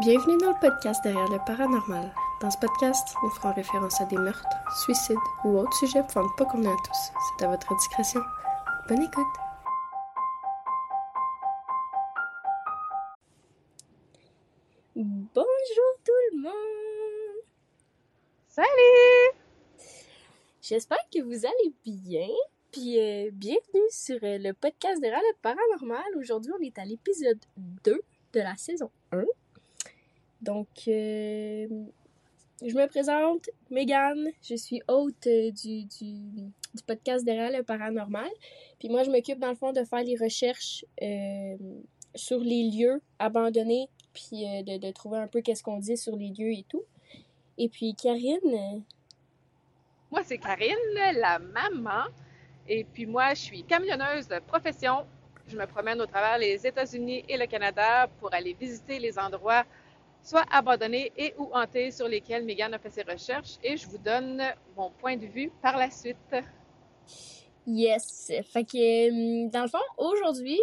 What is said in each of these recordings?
Bienvenue dans le podcast Derrière le paranormal. Dans ce podcast, nous ferons référence à des meurtres, suicides ou autres sujets pour ne pas convenir à tous. C'est à votre discrétion. Bonne écoute. Bonjour tout le monde! Salut! J'espère que vous allez bien. Puis euh, bienvenue sur euh, le podcast Derrière le paranormal. Aujourd'hui, on est à l'épisode 2 de la saison 1. Donc, euh, je me présente, Megan. Je suis hôte euh, du, du, podcast Derrière le paranormal. Puis moi, je m'occupe dans le fond de faire les recherches euh, sur les lieux abandonnés, puis de, de trouver un peu qu'est-ce qu'on dit sur les lieux et tout. Et puis, Karine, Moi, c'est Karine, la maman. Et puis moi, je suis camionneuse de profession. Je me promène au travers les États-Unis et le Canada pour aller visiter les endroits soit abandonnés et ou hantés sur lesquels Megan a fait ses recherches. Et je vous donne mon point de vue par la suite. Yes. Fait que, euh, dans le fond, aujourd'hui,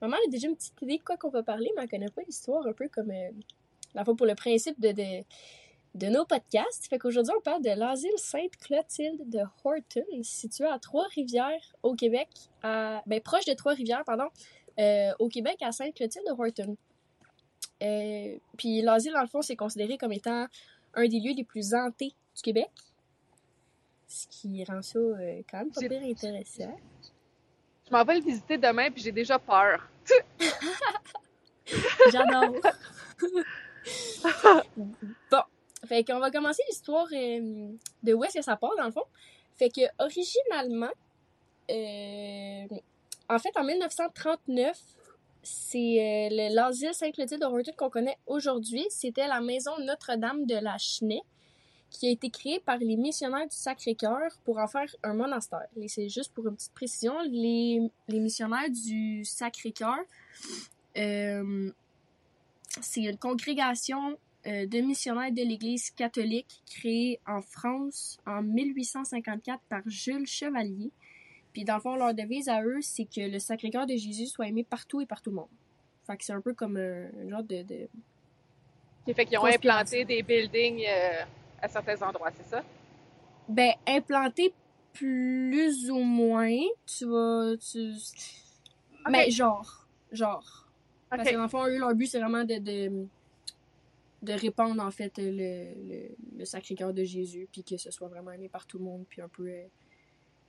maman a déjà une petite idée de quoi qu'on va parler, mais elle connaît pas l'histoire un peu comme, euh, la fois pour le principe de, de, de nos podcasts. Fait qu'aujourd'hui, on parle de l'asile Sainte-Clotilde de Horton, situé à Trois-Rivières, au Québec, à, ben, proche de Trois-Rivières, pardon, euh, au Québec, à Sainte-Clotilde de Horton. Euh, puis l'asile, dans le fond, c'est considéré comme étant un des lieux les plus hantés du Québec. Ce qui rend ça euh, quand même pas pire intéressant. Je m'en vais le visiter demain puis j'ai déjà peur. J'adore. bon, fait qu'on va commencer l'histoire euh, de où est-ce que ça part, dans le fond. Fait que, originalement, euh, en fait, en 1939, c'est euh, le- l'asile Saint-Clotilde de qu'on connaît aujourd'hui. C'était la maison Notre-Dame de la Chenée qui a été créée par les missionnaires du Sacré-Cœur pour en faire un monastère. Et c'est juste pour une petite précision, les, les missionnaires du Sacré-Cœur, euh, c'est une congrégation euh, de missionnaires de l'Église catholique créée en France en 1854 par Jules Chevalier. Puis dans le fond, leur devise à eux, c'est que le Sacré-Cœur de Jésus soit aimé partout et par tout le monde. Fait que c'est un peu comme un, un genre de, de- fait qu'ils ont implanté des buildings euh, à certains endroits, c'est ça? Ben, implanté plus ou moins. Tu vas... Tu... Mais genre. Genre. Parce que dans le fond, eux, leur but, c'est vraiment de, de, de répandre, en fait, le, le, le Sacré-Cœur de Jésus, puis que ce soit vraiment aimé par tout le monde, puis un peu euh,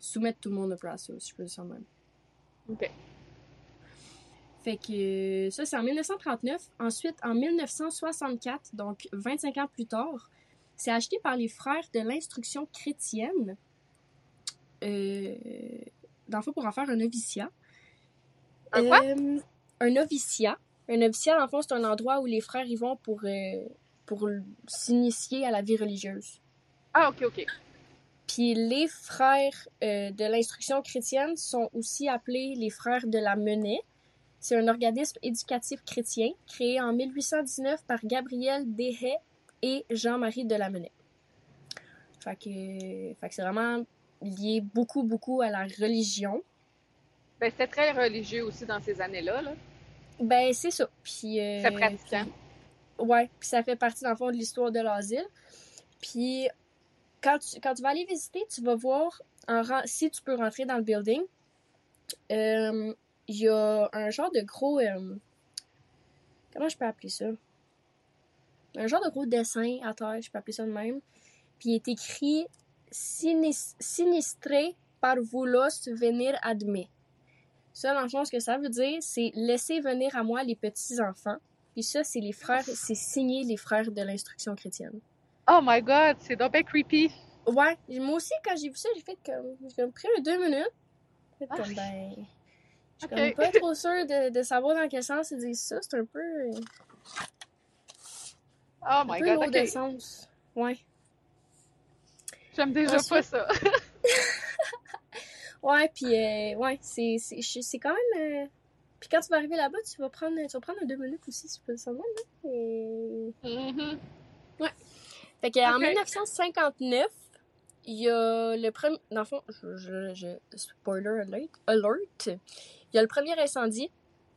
soumettre tout le monde à ça, si je peux dire ça même. OK. Fait que ça, c'est en 1939. Ensuite, en 1964, donc 25 ans plus tard, c'est acheté par les frères de l'instruction chrétienne, euh, dans le fond, pour en faire un noviciat. Un quoi? Euh, un noviciat. Un noviciat, dans le fond, c'est un endroit où les frères y vont pour, euh, pour s'initier à la vie religieuse. Ah, OK, OK. Puis les frères euh, de l'instruction chrétienne sont aussi appelés les frères de la Menet. C'est un organisme éducatif chrétien créé en 1819 par Gabriel Deshay et Jean-Marie de la Menet. Fait que, fait que c'est vraiment lié beaucoup, beaucoup à la religion. Ben, c'était très religieux aussi dans ces années-là. Là. Ben, c'est ça. Puis, euh, Très pratiquant. puis- ouais, puis ça fait partie, dans le fond, de l'histoire de l'asile. Puis, quand tu, vas aller visiter, tu vas voir, si tu peux rentrer dans le building, euh, il y a un genre de gros... euh, comment je peux appeler ça? Un genre de gros dessin à terre, je peux appeler ça de même. Puis il est écrit Sinis- Sinistré par voulos venir admet. Ça, dans le fond, ce que ça veut dire, c'est laisser venir à moi les petits-enfants. Puis ça, c'est les frères, c'est signé les frères de l'instruction chrétienne. Oh my God, c'est donc bien creepy. Ouais, moi aussi, quand j'ai vu ça, j'ai fait comme. J'ai comme pris deux minutes. Fait Ah. comme, ben. Je suis comme pas trop sûre de, de savoir dans quel sens ils disent ça. C'est un peu. euh, Oh Un my peu God, de sens. Ouais. J'aime déjà Ensuite- pas ça. Ouais, puis euh, ouais, c'est c'est je- c'est quand même. euh, Puis quand tu vas arriver là-bas, tu vas prendre tu vas prendre un deux minutes aussi, si je peux même, là. Et... Mhm. Fait qu'en Ok. 1959, il y a le premier. Dans le fond, je, je, je- spoiler alert, alert. Il y a le premier incendie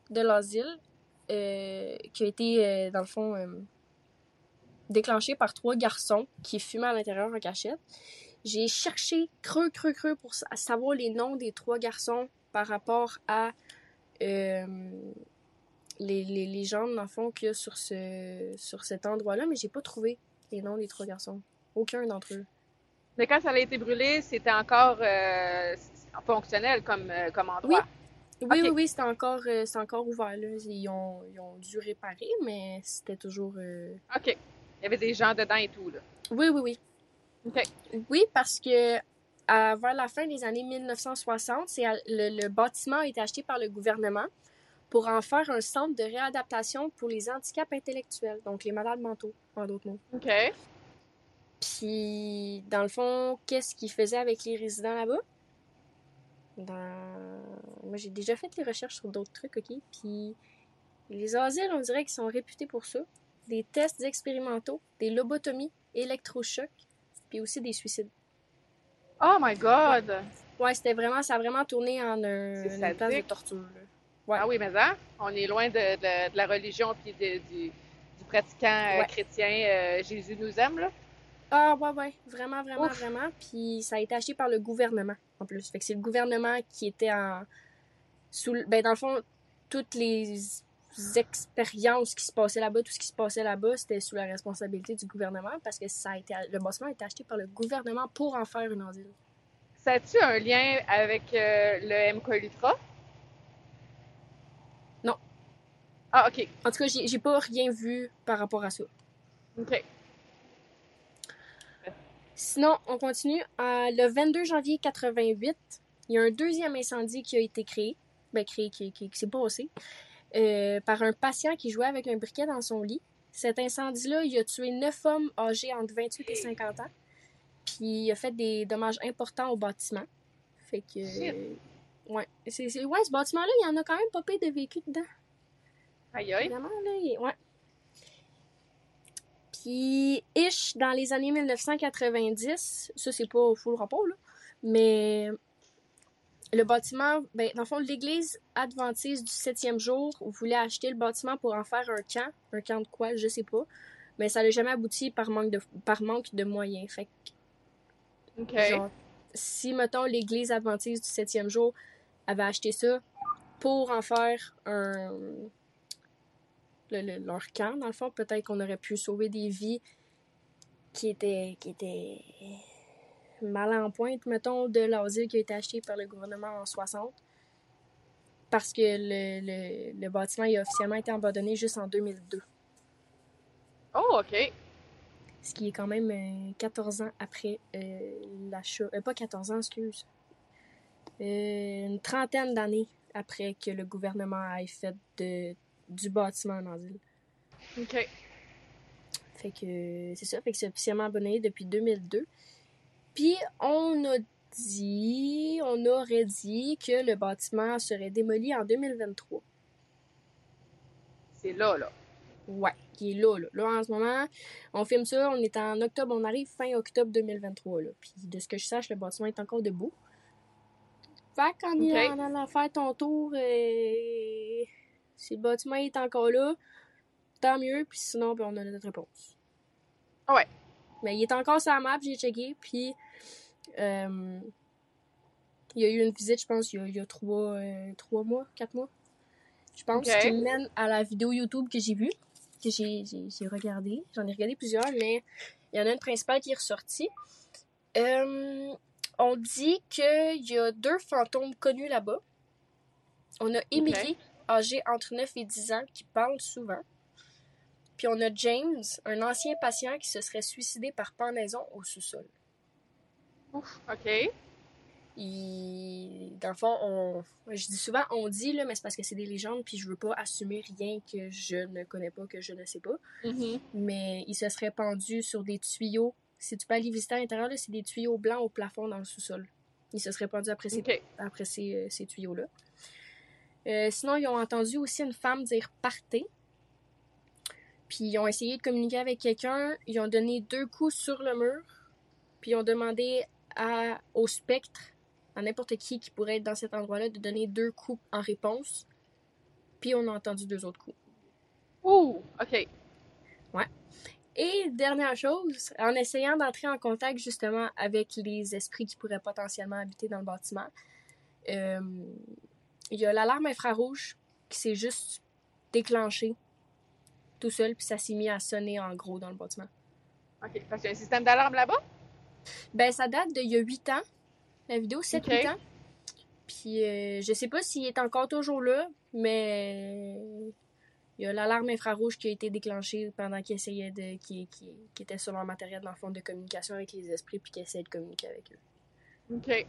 de l'asile euh, qui a été, euh, dans le fond, euh, déclenché par trois garçons qui fumaient à l'intérieur en cachette. J'ai cherché creux, creux, creux pour savoir les noms des trois garçons par rapport à les, les légendes, dans le fond, qu'il y a sur, ce, sur cet endroit-là, mais j'ai pas trouvé les noms des trois garçons. Aucun d'entre eux. Mais quand ça a été brûlé, c'était encore euh, fonctionnel comme, euh, comme endroit? Oui, oui, oui, oui c'était encore, euh, encore ouvert. Là. Ils, ont, ils ont dû réparer, mais c'était toujours... OK. Il y avait des gens dedans et tout, là. Oui, oui, oui. OK. Oui, parce que à, vers la fin des années 1960, le, le, bâtiment a été acheté par le gouvernement pour en faire un centre de réadaptation pour les handicaps intellectuels, donc les malades mentaux, en d'autres mots. OK. Puis, dans le fond, qu'est-ce qu'ils faisaient avec les résidents là-bas? Dans... Moi, j'ai déjà fait des recherches sur d'autres trucs, OK? Puis, les asiles, on dirait qu'ils sont réputés pour ça. Des tests expérimentaux, des lobotomies, électrochocs, puis aussi des suicides. Oh my God! Ouais, c'était vraiment, ça a vraiment tourné en un, une place de torture. Ouais. Ah oui, mais ça, on est loin de, de, la religion puis du, du, pratiquant euh, chrétien euh, Jésus nous aime, là? Ah ouais, ouais, vraiment, vraiment, vraiment. Puis ça a été acheté par le gouvernement, en plus. Fait que c'est le gouvernement qui était en... Sous... Ben, dans le fond, toutes les expériences qui se passaient là-bas, tout ce qui se passait là-bas, c'était sous la responsabilité du gouvernement parce que ça a été, le bâtiment a été acheté par le gouvernement pour en faire une asile. Ça a-tu un lien avec euh, le MK Non. Ah, OK. En tout cas, j'ai pas rien vu par rapport à ça. OK. Sinon, on continue. Euh, le 22 janvier 88, il y a un deuxième incendie qui a été créé. Ben, créé, qui, qui, qui s'est passé. Euh, par un patient qui jouait avec un briquet dans son lit. Cet incendie-là, il a tué neuf hommes âgés entre 28 et 50 ans. Puis il a fait des dommages importants au bâtiment. Fait que. ouais. C'est, ouais, ce bâtiment-là, il y en a quand même pas peu de véhicules dedans. Aïe aïe. Vraiment, là, ouais. Puis, ish, dans les années 1990, ça c'est pas full rapport, là, mais le bâtiment, ben, dans le fond, l'église adventiste du septième jour voulait acheter le bâtiment pour en faire un camp. Un camp de quoi, je sais pas. Mais ça n'a jamais abouti par manque de, par manque de moyens. Fait que, si, mettons, l'église adventiste du septième jour avait acheté ça pour en faire un. Leur camp, dans le fond, peut-être qu'on aurait pu sauver des vies qui étaient, qui étaient mal en pointe, mettons, de l'asile qui a été acheté par le gouvernement en 60. Parce que le, le, bâtiment a officiellement été abandonné juste en 2002. Oh, OK. Ce qui est quand même 14 euh, ans après euh, l'achat. Euh, pas 14 ans, excuse. une trentaine d'années après que le gouvernement ait fait de, du bâtiment un asile. OK. Fait que c'est ça, fait que c'est officiellement abonné depuis 2002. Puis on a dit, on aurait dit que le bâtiment serait démoli en 2023. C'est là, là. Ouais, qui est là, là. Là, en ce moment, on filme ça, on est en octobre, on arrive fin octobre 2023, là. Puis de ce que je sache, le bâtiment est encore debout. Fait qu'en okay. allant faire ton tour, euh, si le bâtiment est encore là, tant mieux, puis sinon, ben, on a notre réponse. Ouais. Mais il est encore sur la map, j'ai checké, puis euh, il y a eu une visite, je pense, il y a, trois, euh, trois mois, quatre mois. Je pense qui mène à la vidéo YouTube que j'ai vue, que j'ai, j'ai, regardé. J'en ai regardé plusieurs, mais il y en a une principale qui est ressortie. Euh, on dit qu'il y a deux fantômes connus là-bas. On a Émilie, âgée entre 9 et 10 ans, qui parle souvent. Puis on a James, un ancien patient qui se serait suicidé par pendaison au sous-sol. Ouf, OK. dans le fond, on, je dis souvent on dit, là, mais c'est parce que c'est des légendes, puis je veux pas assumer rien que je ne connais pas, que je ne sais pas. Mm-hmm. Mais il se serait pendu sur des tuyaux. Si tu peux aller visiter à l'intérieur, c'est des tuyaux blancs au plafond dans le sous-sol. Il se serait pendu après ces, après ces, euh, ces tuyaux-là. Euh, sinon, ils ont entendu aussi une femme dire partez. Puis ils ont essayé de communiquer avec quelqu'un. Ils ont donné deux coups sur le mur. Puis ils ont demandé au spectre, à n'importe qui qui pourrait être dans cet endroit-là, de donner deux coups en réponse. Puis on a entendu deux autres coups. Ouh, OK. Ouais. Et dernière chose, en essayant d'entrer en contact justement avec les esprits qui pourraient potentiellement habiter dans le bâtiment, euh, il y a l'alarme infrarouge qui s'est juste déclenchée tout seul, puis ça s'est mis à sonner en gros dans le bâtiment. OK. Parce qu'il y a un système d'alarme là-bas? Ben, ça date d'il y a 8 ans, la vidéo, 7-8 Ok. ans. Puis euh, je sais pas s'il est encore toujours là, mais il y a l'alarme infrarouge qui a été déclenchée pendant qu'il essayait de. qui, qui, qui était sur leur matériel dans le fond de communication avec les esprits, puis qui essayait de communiquer avec eux. OK.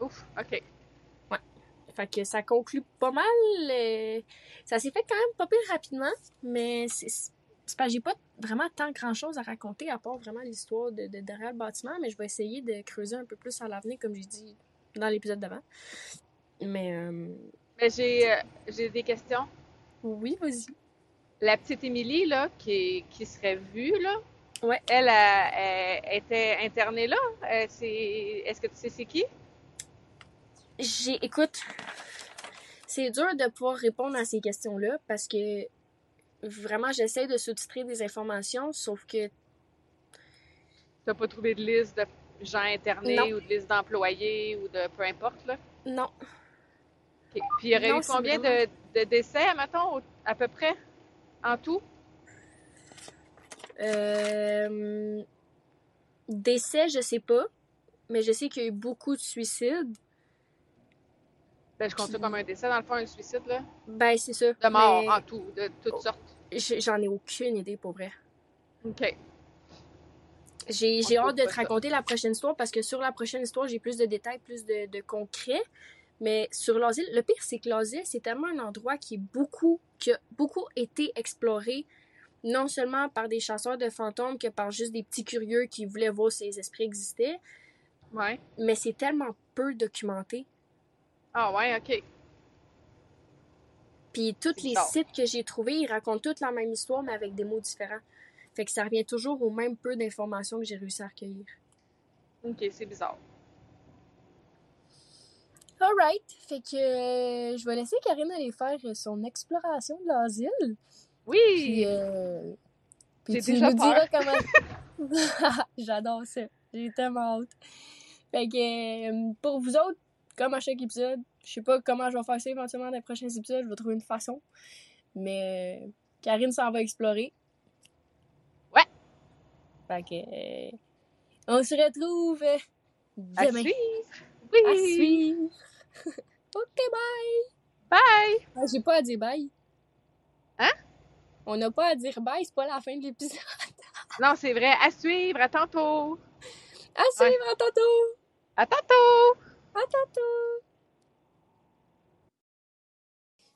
Ouf, OK. Fait que ça conclut pas mal. euh, Ça s'est fait quand même pas pire rapidement, mais c'est que j'ai pas vraiment tant grand chose à raconter à part vraiment l'histoire de, de derrière le bâtiment, mais je vais essayer de creuser un peu plus à l'avenir, comme j'ai dit dans l'épisode d'avant. Mais euh, Mais j'ai euh, j'ai des questions. oui, vas-y. La petite Émilie, là, qui, qui serait vue, là, Ouais. elle, a- elle était internée là. Euh, Est-ce que tu sais c'est qui? J'ai, écoute, c'est dur de pouvoir répondre à ces questions-là parce que vraiment j'essaie de sous-titrer des informations, sauf que T'as pas trouvé de liste de gens internés Non. ou de liste d'employés ou de peu importe, là? non. Puis il y aurait Non, eu combien vraiment- de, de décès, mettons, à peu près, en tout? Euh, décès, je sais pas, mais je sais qu'il y a eu beaucoup de suicides. Ben, je compte ça comme un décès, dans le fond, un suicide, là. Ben, c'est ça. De mort, mais en tout, de toutes sortes. j- J'en ai aucune idée pour vrai. OK. J'ai hâte de te ça. raconter la prochaine histoire parce que sur la prochaine histoire, j'ai plus de détails, plus de, de concret. Mais sur l'asile, le pire, c'est que l'asile, c'est tellement un endroit qui est beaucoup, qui a beaucoup été exploré, non seulement par des chasseurs de fantômes que par juste des petits curieux qui voulaient voir si les esprits existaient, Ouais. mais c'est tellement peu documenté. Ah, ouais, OK. Puis tous les bizarre. sites que j'ai trouvés, ils racontent toute la même histoire, mais avec des mots différents. Fait que ça revient toujours au même peu d'informations que j'ai réussi à recueillir. OK, c'est bizarre. Alright, fait que euh, je vais laisser Karine aller faire son exploration de l'asile. Oui! Puis, euh, puis tu déjà nous peur. diras comment. J'adore ça. J'ai tellement hâte. Fait que euh, pour vous autres, comme à chaque épisode, je sais pas comment je vais faire ça éventuellement dans les prochains épisodes, je vais trouver une façon. Mais Karine s'en va explorer. Ouais. Fait que euh, on se retrouve euh, À demain. suivre! Oui! À suivre. ok, bye. Bye! Ah, J'ai pas à dire bye. Hein? On n'a pas à dire bye, c'est pas la fin de l'épisode. Non, c'est vrai. À suivre. À tantôt. À suivre, à tantôt! À tantôt! À tantôt!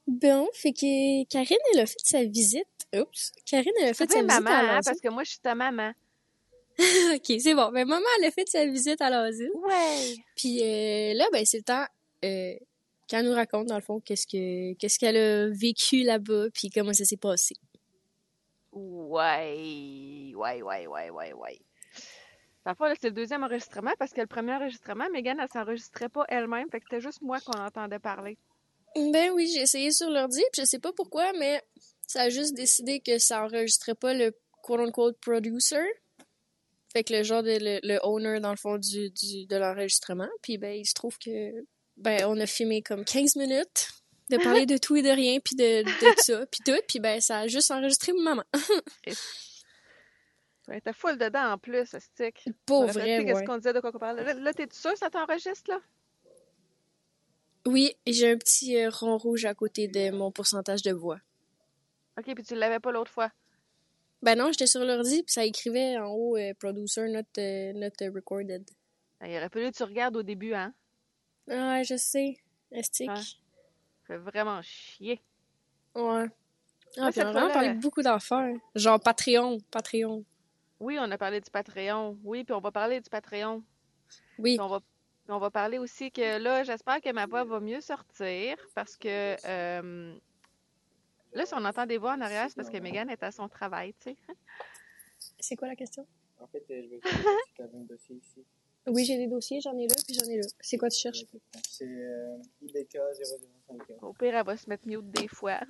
Bon, fait que Karine, elle a fait sa visite. Oups. Karine, elle a fait sa visite maman, à hein, parce que moi, je suis ta maman. ok, c'est bon. Ben, maman, elle a fait sa visite à l'asile. Ouais. Puis euh, là, ben, c'est le temps euh, qu'elle nous raconte, dans le fond, qu'est-ce que qu'est-ce qu'elle a vécu là-bas, puis comment ça s'est passé. Ouais. Ouais, ouais, ouais, ouais, ouais. La fois, là, c'est le deuxième enregistrement parce que le premier enregistrement, Megan, elle s'enregistrait pas elle-même. Fait que c'était juste moi qu'on entendait parler. Ben oui, j'ai essayé sur l'ordi, puis je sais pas pourquoi, mais ça a juste décidé que ça enregistrait pas le quote-unquote producer. Fait que le genre de le, le owner dans le fond du, du de l'enregistrement. Puis ben il se trouve que ben on a filmé comme 15 minutes de parler de tout et de rien puis de, de ça puis tout puis ben ça a juste enregistré maman. Ouais, t'es full dedans en plus, stick. Pour vrai, Qu'est-ce ouais. qu'on disait de quoi qu'on parlait? Là, là, t'es-tu sûr que ça t'enregistre, là? Oui, j'ai un petit euh, rond rouge à côté de mon pourcentage de voix. OK, puis tu l'avais pas l'autre fois. Ben non, j'étais sur l'ordi puis ça écrivait en haut euh, producer not euh, not recorded. Ah, Il aurait fallu que tu regardes au début, hein? Ah, je sais. Estique. Ouais. Ça fait vraiment chier. Ouais. Ah, Ouais, puis on a vraiment parlé beaucoup d'affaires. Genre Patreon, Patreon. Oui, on a parlé du Patreon. Oui, puis on va parler du Patreon. Oui. Puis on va, on va parler aussi que là, j'espère que ma voix va mieux sortir parce que euh, là, si on entend des voix en arrière, c'est parce que Megan est à son travail, tu sais. C'est quoi la question? En fait, euh, je veux que tu avais un dossier ici. Oui, j'ai des dossiers, j'en ai là, puis j'en ai là. C'est quoi tu cherches? C'est euh, IBK 0051. Au pire, elle va se mettre mute des fois.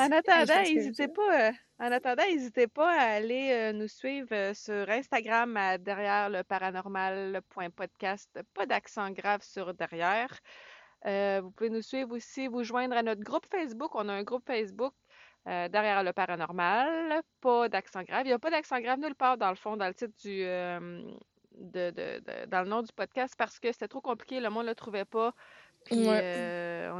En Hey, attendant, n'hésitez pas, euh, en attendant, n'hésitez pas à aller euh, nous suivre euh, sur Instagram à derrière le paranormal.podcast. Pas d'accent grave sur derrière. Euh, vous pouvez nous suivre aussi, vous joindre à notre groupe Facebook. On a un groupe Facebook euh, derrière le paranormal. Pas d'accent grave. Il n'y a pas d'accent grave nulle part dans le fond, dans le titre du, euh, de, de- de- dans le nom du podcast parce que c'était trop compliqué. Le monde ne le trouvait pas. Puis Ouais. euh,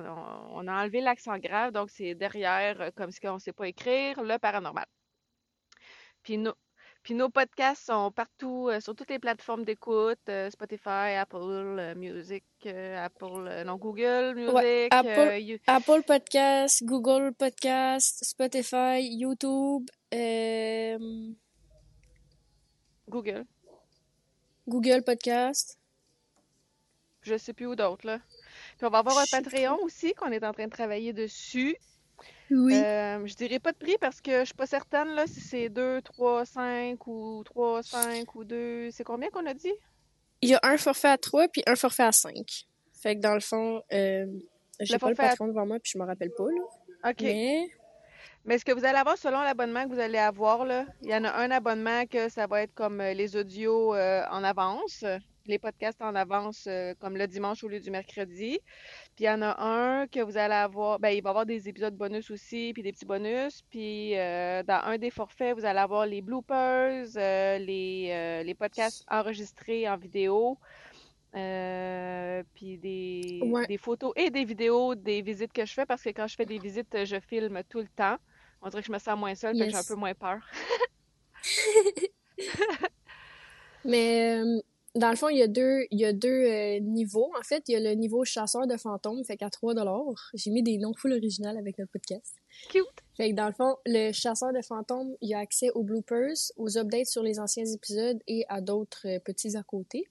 on, a enlevé l'accent grave, donc c'est derrière, euh, comme si on ne sait pas écrire, le paranormal. Puis nos, puis nos podcasts sont partout, euh, sur toutes les plateformes d'écoute, euh, Spotify, Apple Music, Apple, non, Google Music, Apple- You- Apple Podcast, Google Podcast, Spotify, YouTube, Google. Google Podcast. Je sais plus où d'autres, là. Puis on va avoir un Patreon aussi qu'on est en train de travailler dessus. Oui. Euh, je dirais pas de prix parce que je suis pas certaine là, si c'est 2, 3, 5 ou 3, 5 ou 2. C'est combien qu'on a dit? Il y a un forfait à 3 puis un forfait à 5. Fait que dans le fond, euh, j'ai pas le à- patron devant moi puis je me rappelle pas, là. OK. Mais, Mais ce que vous allez avoir selon l'abonnement que vous allez avoir, là, il y en a un abonnement que ça va être comme euh, les audios euh, en avance, les podcasts en avance euh, comme le dimanche au lieu du mercredi. Puis il y en a un que vous allez avoir, ben il va y avoir des épisodes bonus aussi, puis des petits bonus. Puis euh, dans un des forfaits, vous allez avoir les bloopers, euh, les, les podcasts enregistrés en vidéo. puis des, Ouais. des photos et des vidéos des visites que je fais parce que quand je fais des visites, je filme tout le temps. On dirait que je me sens moins seule, fait que j'ai un Yes. peu moins peur. mais dans le fond, il y a deux, il y a deux euh, niveaux. En fait, il y a le niveau chasseur de fantômes, fait qu'à 3 J'ai mis des noms full original avec notre podcast. Cute! Fait que dans le fond, le chasseur de fantômes, il a accès aux bloopers, aux updates sur les anciens épisodes et à d'autres euh, petits à côté.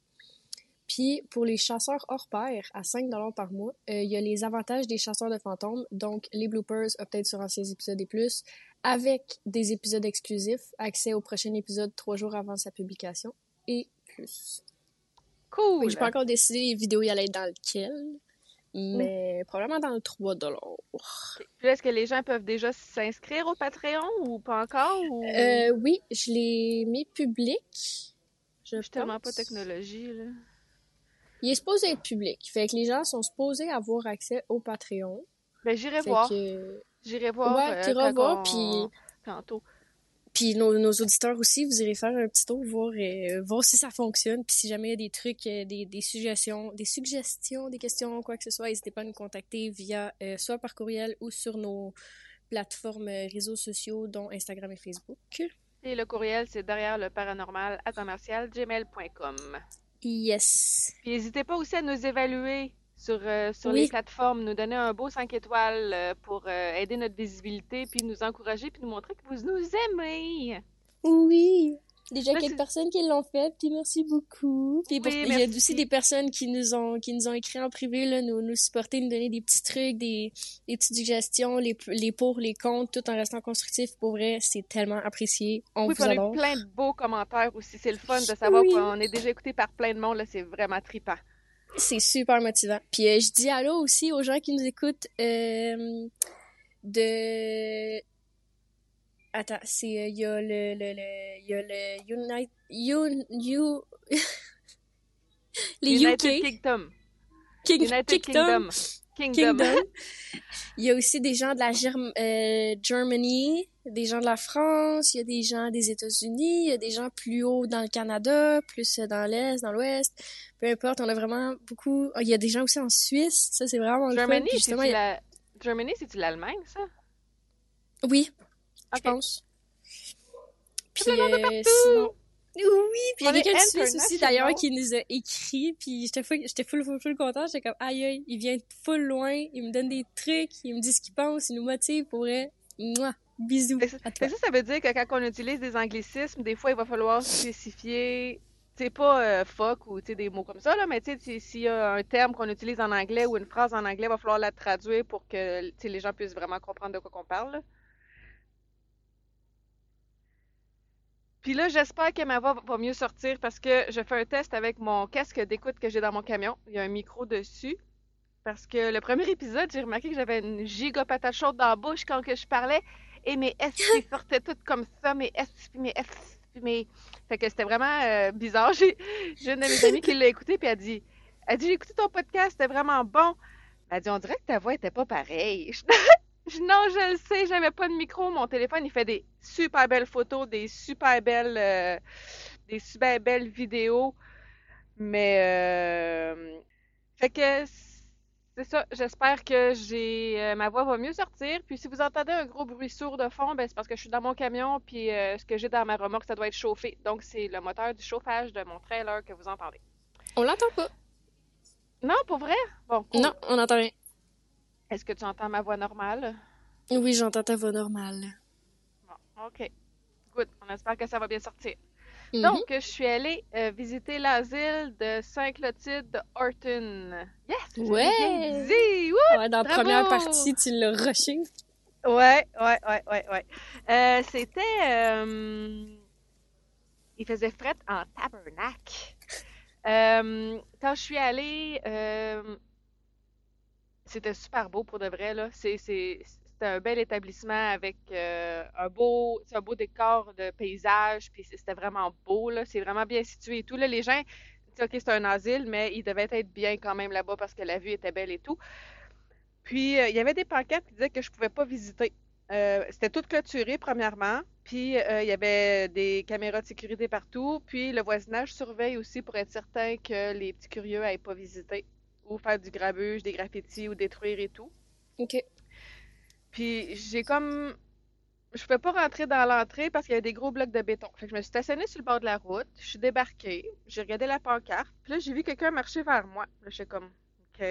Puis pour les chasseurs hors pair, à 5 par mois, euh, il y a les avantages des chasseurs de fantômes, donc les bloopers, updates sur anciens épisodes et plus, avec des épisodes exclusifs, accès au prochain épisode trois jours avant sa publication et plus. Cool! J'ai pas encore décidé les vidéos y allaient être dans lequel, mais probablement dans le 3 Puis là, est-ce que les gens peuvent déjà s'inscrire au Patreon ou pas encore? Ou... Euh, oui, je l'ai mis public. Je suis tellement pas pense. technologie, là. Il est supposé être public. Fait que les gens sont supposés avoir accès au Patreon. Ben, j'irai voir. que... J'irai voir. Ouais, euh, t'iras voir, on- puis- Tantôt. Puis nos, nos auditeurs aussi, vous irez faire un petit tour, voir, euh, voir si ça fonctionne. Puis si jamais il y a des trucs, euh, des, des suggestions, des suggestions, des questions, quoi que ce soit, n'hésitez pas à nous contacter via euh, soit par courriel ou sur nos plateformes réseaux sociaux, dont Instagram et Facebook. Et le courriel, c'est derrière le paranormal à temps martial, gmail.com. Yes. Puis n'hésitez pas aussi à nous évaluer sur, euh, sur Oui. les plateformes, nous donner un beau 5 étoiles euh, pour euh, aider notre visibilité, puis nous encourager, puis nous montrer que vous nous aimez. Oui. Déjà Là, quelques personnes qui l'ont fait, puis merci beaucoup. Puis Oui, il y a merci. aussi des personnes qui nous ont qui nous ont écrit en privé là, nous nous supporter, nous donner des petits trucs, des, des petites suggestions, les les pour, les contre, tout en restant constructif. Pour vrai, c'est tellement apprécié. On Oui, vous on a eu adore. plein de beaux commentaires aussi. C'est le fun de savoir Oui. qu'on est déjà écouté par plein de monde. Là, c'est vraiment trippant. C'est super motivant. Puis euh, je dis allô aussi aux gens qui nous écoutent euh, de Attends, c'est euh, il y a le le le il y a le Unite you you les United UK Kingdom. King- United Kingdom. Kingdom. Kingdom. Il y a aussi des gens de la Germ euh, Germany, des gens de la France, il y a des gens des États-Unis, il y a des gens plus haut dans le Canada, plus dans l'Est, dans l'Ouest. Peu importe, on a vraiment beaucoup. Il y a des gens aussi en Suisse, ça c'est vraiment le fun. Germany, Puis il y a- la... Germany, c'est-tu l'Allemagne, ça? Oui, je pense. Puis euh, sinon... Oui, puis il y a quelqu'un de Suisse aussi d'ailleurs qui nous a écrit, puis j'étais full, j'étais full, full, full content, j'étais comme aïe aïe, il vient full loin, il me donne des trucs, il me dit ce qu'il pense, il nous motive pour vrai. Mouah, bisous ça, à toi. ça, ça veut dire que quand on utilise des anglicismes, des fois, il va falloir spécifier, tu sais, pas euh, fuck ou des mots comme ça, là, mais tu sais, si- s'il y a un terme qu'on utilise en anglais ou une phrase en anglais, il va falloir la traduire pour que les gens puissent vraiment comprendre de quoi qu'on parle. Puis là, j'espère que ma voix va- va mieux sortir parce que je fais un test avec mon casque d'écoute que j'ai dans mon camion. Il y a un micro dessus. Parce que le premier épisode, j'ai remarqué que j'avais une giga patate chaude dans la bouche quand que je parlais. Et mes S qui sortaient toutes comme ça, mes S, puis mes puis mes... Fait que c'était vraiment euh, bizarre. J'ai une de mes amies qui l'a écouté, puis elle dit, elle dit, j'ai écouté ton podcast, c'était vraiment bon. Elle dit, on dirait que ta voix était pas pareille. Je- non, je le sais, j'avais pas de micro. Mon téléphone, il fait des super belles photos, des super belles, euh, des super belles vidéos. Mais, euh, fait que c'est ça. J'espère que j'ai, euh, ma voix va mieux sortir. Puis si vous entendez un gros bruit sourd de fond, ben c'est parce que je suis dans mon camion. Puis euh, ce que j'ai dans ma remorque, ça doit être chauffé. Donc c'est le moteur du chauffage de mon trailer que vous entendez. On l'entend pas. Non, pour vrai? Bon, cool. Non, on n'entend rien. Est-ce que tu entends ma voix normale? Oui, j'entends ta voix normale. Bon, OK. Good. On espère que ça va bien sortir. Mhm. Donc, je suis allée euh, visiter l'asile de Saint-Clotilde de Horton. Yes! Ouais! dit! Wouh! Ouais, dans la première partie, tu l'as rushé. Ouais, ouais, ouais, ouais, ouais. Euh, c'était... euh, Il faisait fret en tabernacle. Quand je suis allée, c'était super beau pour de vrai, là. C'est, c'était un bel établissement avec euh, un beau, un beau décor de paysage, puis c'était vraiment beau, là. C'est vraiment bien situé et tout. Là, les gens, OK, c'est un asile, mais ils devaient être bien quand même là-bas parce que la vue était belle et tout. Puis, euh, il y avait des pancartes qui disaient que je pouvais pas visiter. Euh, c'était tout clôturé, premièrement. Puis, il y avait des caméras de sécurité partout. Puis, le voisinage surveille aussi pour être certain que les petits curieux n'aillent pas visiter ou faire du grabuge, des graffitis ou détruire et tout. OK. Puis, j'ai comme... Je pouvais pas rentrer dans l'entrée parce qu'il y avait des gros blocs de béton. Fait que je me suis stationnée sur le bord de la route. Je suis débarquée. J'ai regardé la pancarte. Puis là, j'ai vu quelqu'un marcher vers moi. Là, j'étais comme, OK.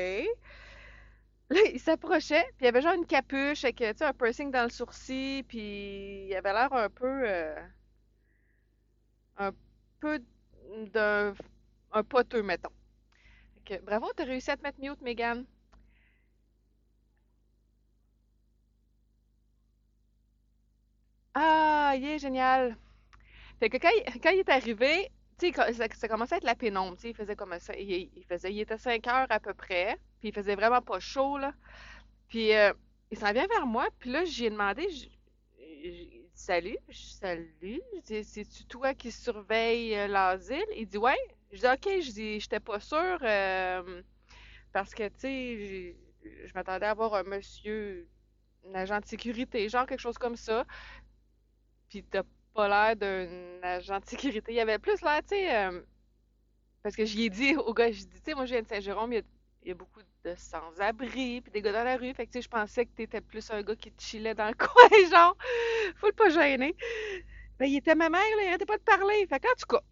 Là, il s'approchait, puis il y avait genre une capuche avec, tu un piercing dans le sourcil, puis il avait l'air un peu, euh, un peu d'un, un poteux, mettons. Fait que, bravo, t'as réussi à te mettre mute, Megan. Ah, il est génial. Fait que quand il, est arrivé, tu sais, ça, ça commençait à être la pénombre, il faisait comme ça, il, faisait, il était 5 heures à peu près, puis il faisait vraiment pas chaud, là. Puis euh, il s'en vient vers moi, puis là, j'ai demandé, j- salut, salut, c'est-tu toi qui surveille euh, l'asile? Il dit, ouais. Je dis, ok, je dis, j'étais pas sûre, euh, parce que, tu sais, je m'attendais à voir un monsieur, un agent de sécurité, genre quelque chose comme ça. Puis t'as pas l'air d'un agent de sécurité. Il avait plus l'air, tu sais, euh, parce que j'y ai dit au gars, j'ai dit, tu sais, moi je viens de Saint-Jérôme, il y a, y beaucoup de sans-abri, puis des gars dans la rue. Fait que, tu sais, je pensais que t'étais plus un gars qui te chillait dans le coin, genre, faut le pas gêner. Ben, il était ma mère, là, il arrêtait pas de parler. Fait qu'en tout cas,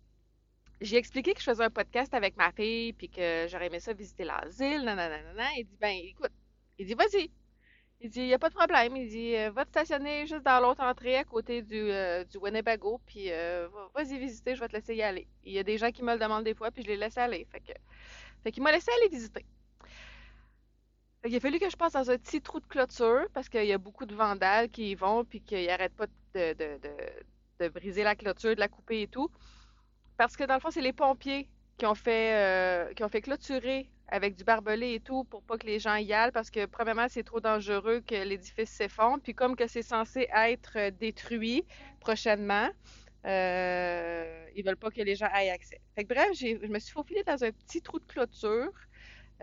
j'ai expliqué que je faisais un podcast avec ma fille, puis que j'aurais aimé ça visiter l'asile, nanana. Il dit, ben, écoute, il dit, vas-y. Il dit, il n'y a pas de problème. Il dit, euh, va te stationner juste dans l'autre entrée à côté du, euh, du Winnebago, puis euh, va- vas-y visiter, je vais te laisser y aller. Il y a des gens qui me le demandent des fois, puis je les laisse aller. Fait que, fait qu'il m'a laissé aller visiter. Fait qu'il a fallu que je passe dans un petit trou de clôture, parce qu'il y a beaucoup de vandales qui y vont, puis qu'ils n'arrêtent pas de, de, de, de briser la clôture, de la couper et tout. Parce que dans le fond, c'est les pompiers qui ont fait, euh, qui ont fait clôturer avec du barbelé et tout pour pas que les gens y aillent parce que premièrement, c'est trop dangereux que l'édifice s'effondre. Puis comme que c'est censé être euh, détruit prochainement, euh, ils veulent pas que les gens aient accès. Fait que bref, je me suis faufilée dans un petit trou de clôture.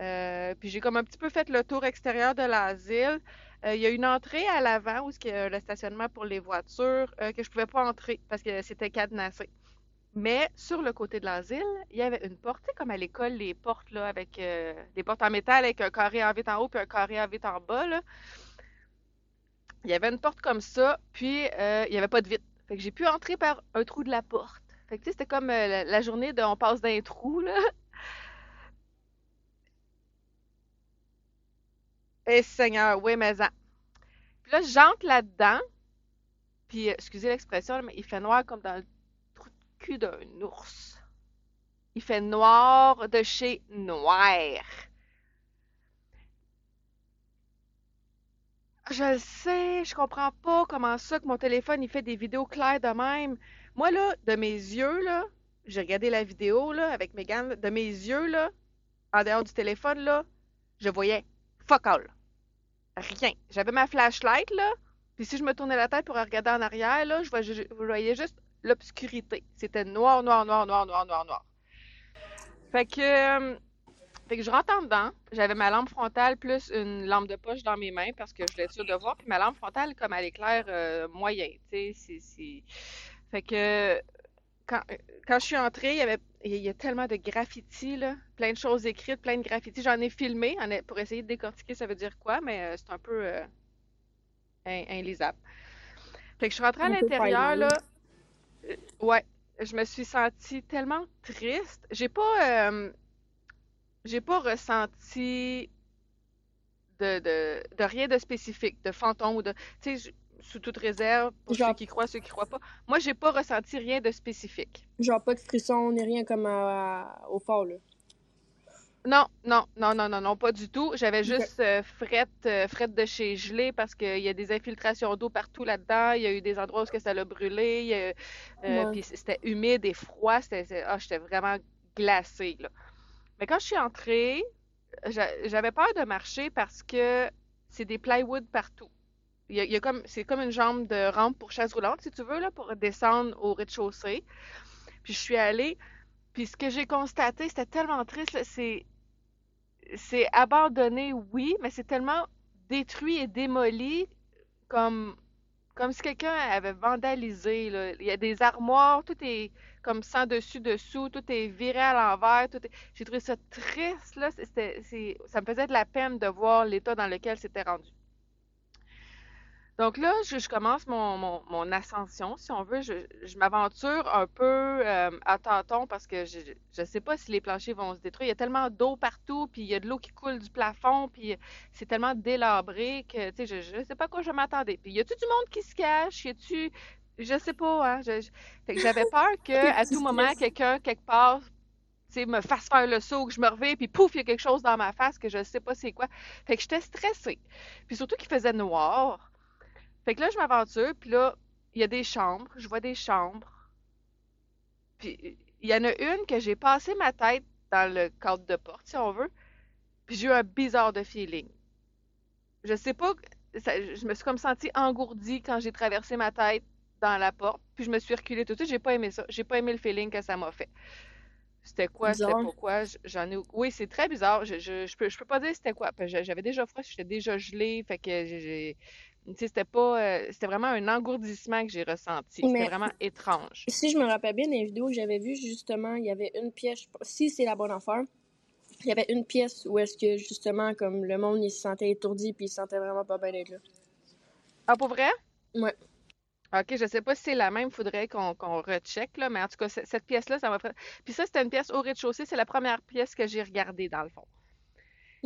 Euh, puis j'ai comme un petit peu fait le tour extérieur de l'asile. Euh, il y a une entrée à l'avant où il y a le stationnement pour les voitures que je pouvais pas entrer parce que c'était cadenassé. Mais sur le côté de l'asile, il y avait une porte, comme à l'école, les portes là, avec euh, portes en métal avec un carré en vitre en haut puis un carré en vitre en bas. Là. Il y avait une porte comme ça, puis euh, il n'y avait pas de vitre. Fait que j'ai pu entrer par un trou de la porte. Fait que c'était comme euh, la, journée de on passe d'un trou, là. Eh Seigneur, oui, mais en. Puis là, j'entre là-dedans, puis excusez l'expression, mais il fait noir comme dans le cul d'un ours. Il fait noir de chez noir. Je le sais, je comprends pas comment ça que mon téléphone il fait des vidéos claires de même. Moi là, de mes yeux là, j'ai regardé la vidéo là avec Megan, de mes yeux là, en dehors du téléphone là, je voyais Fuck all. Rien. J'avais ma flashlight, là, puis si je me tournais la tête pour regarder en arrière, là, je voyais, je voyais juste l'obscurité. C'était noir, noir, noir, noir, noir, noir, noir. Fait que, euh, fait que je rentre en dedans. J'avais ma lampe frontale plus une lampe de poche dans mes mains parce que je voulais être sûre de voir. Puis ma lampe frontale, comme elle éclaire euh, moyen, tu sais, c'est, c'est... Fait que quand, quand je suis entrée, il y avait il y a tellement de graffitis, là, plein de choses écrites, plein de graffitis. J'en ai filmé pour essayer de décortiquer ça veut dire quoi, mais euh, c'est un peu euh, in- inlisable. Fait que je suis rentrée à l'intérieur, là. Euh, Ouais, je me suis sentie tellement triste. J'ai pas, euh, j'ai pas ressenti de, de, de rien de spécifique, de fantôme ou de, tu sais, sous toute réserve, pour ceux qui croient, ceux qui croient pas. Moi, j'ai pas ressenti rien de spécifique. genre pas de frisson ni rien comme à- au fort, là. Non, non, non, non, non, non, pas du tout. J'avais juste euh, frette, euh, frette de chez gelé parce qu'il y a des infiltrations d'eau partout là-dedans. Il y a eu des endroits où que ça l'a brûlé. euh, Ouais. puis c'était humide et froid. C'était, ah, j'étais vraiment glacée, là. Mais quand je suis entrée, j'a- j'avais peur de marcher parce que c'est des plywood partout. Il y a, il y a comme, c'est comme une jambe de rampe pour chaise roulante, si tu veux, là, pour descendre au rez-de-chaussée. Puis je suis allée, puis ce que j'ai constaté, c'était tellement triste, là, c'est, c'est abandonné, oui, mais c'est tellement détruit et démoli comme, comme si quelqu'un avait vandalisé. Il y a des armoires, tout est comme sans dessus dessous, tout est viré à l'envers, est... J'ai trouvé ça triste, là. Ça me faisait de la peine de voir l'état dans lequel c'était rendu. Donc là, je, je commence mon, mon, mon ascension, si on veut. Je, je m'aventure un peu euh, à tâtons parce que je je sais pas si les planchers vont se détruire. Il y a tellement d'eau partout, puis il y a de l'eau qui coule du plafond, puis c'est tellement délabré que, tu sais, je, je sais pas à quoi je m'attendais. Puis y a-tu du monde qui se cache? Y a-tu... Je sais pas, hein. Je, je- Fait que j'avais peur que à tout moment, quelqu'un, quelque part, tu sais, me fasse faire le saut, que je me revienne, puis pouf, il y a quelque chose dans ma face que je sais pas c'est quoi. Fait que j'étais stressée. Puis surtout qu'il faisait noir. Fait que là, je m'aventure, puis là, il y a des chambres, je vois des chambres. Puis il y en a une que j'ai passé ma tête dans le cadre de porte, si on veut, puis j'ai eu un bizarre de feeling. Je sais pas, ça- je me suis comme sentie engourdie quand j'ai traversé ma tête dans la porte, puis je me suis reculée tout de suite, j'ai pas aimé ça. J'ai pas aimé le feeling que ça m'a fait. C'était quoi, c'était pourquoi, j'en ai... Oui, c'est très bizarre, je, je, je peux, je peux pas dire c'était quoi, j'avais déjà froid, j'étais déjà gelée, fait que j'ai... c'était pas... euh, c'était vraiment un engourdissement que j'ai ressenti. C'était vraiment étrange. si je me rappelle bien des vidéos que j'avais vues, justement, il y avait une pièce, si c'est la bonne affaire, il y avait une pièce où est-ce que, justement, comme le monde, il se sentait étourdi puis il se sentait vraiment pas bien d'être là. Ah, pour vrai? Ouais. OK, je sais pas si c'est la même, faudrait qu'on qu'on recheck, là, mais en tout cas, cette pièce-là, ça m'a fait... Puis ça, c'était une pièce au rez-de-chaussée, c'est la première pièce que j'ai regardée, dans le fond.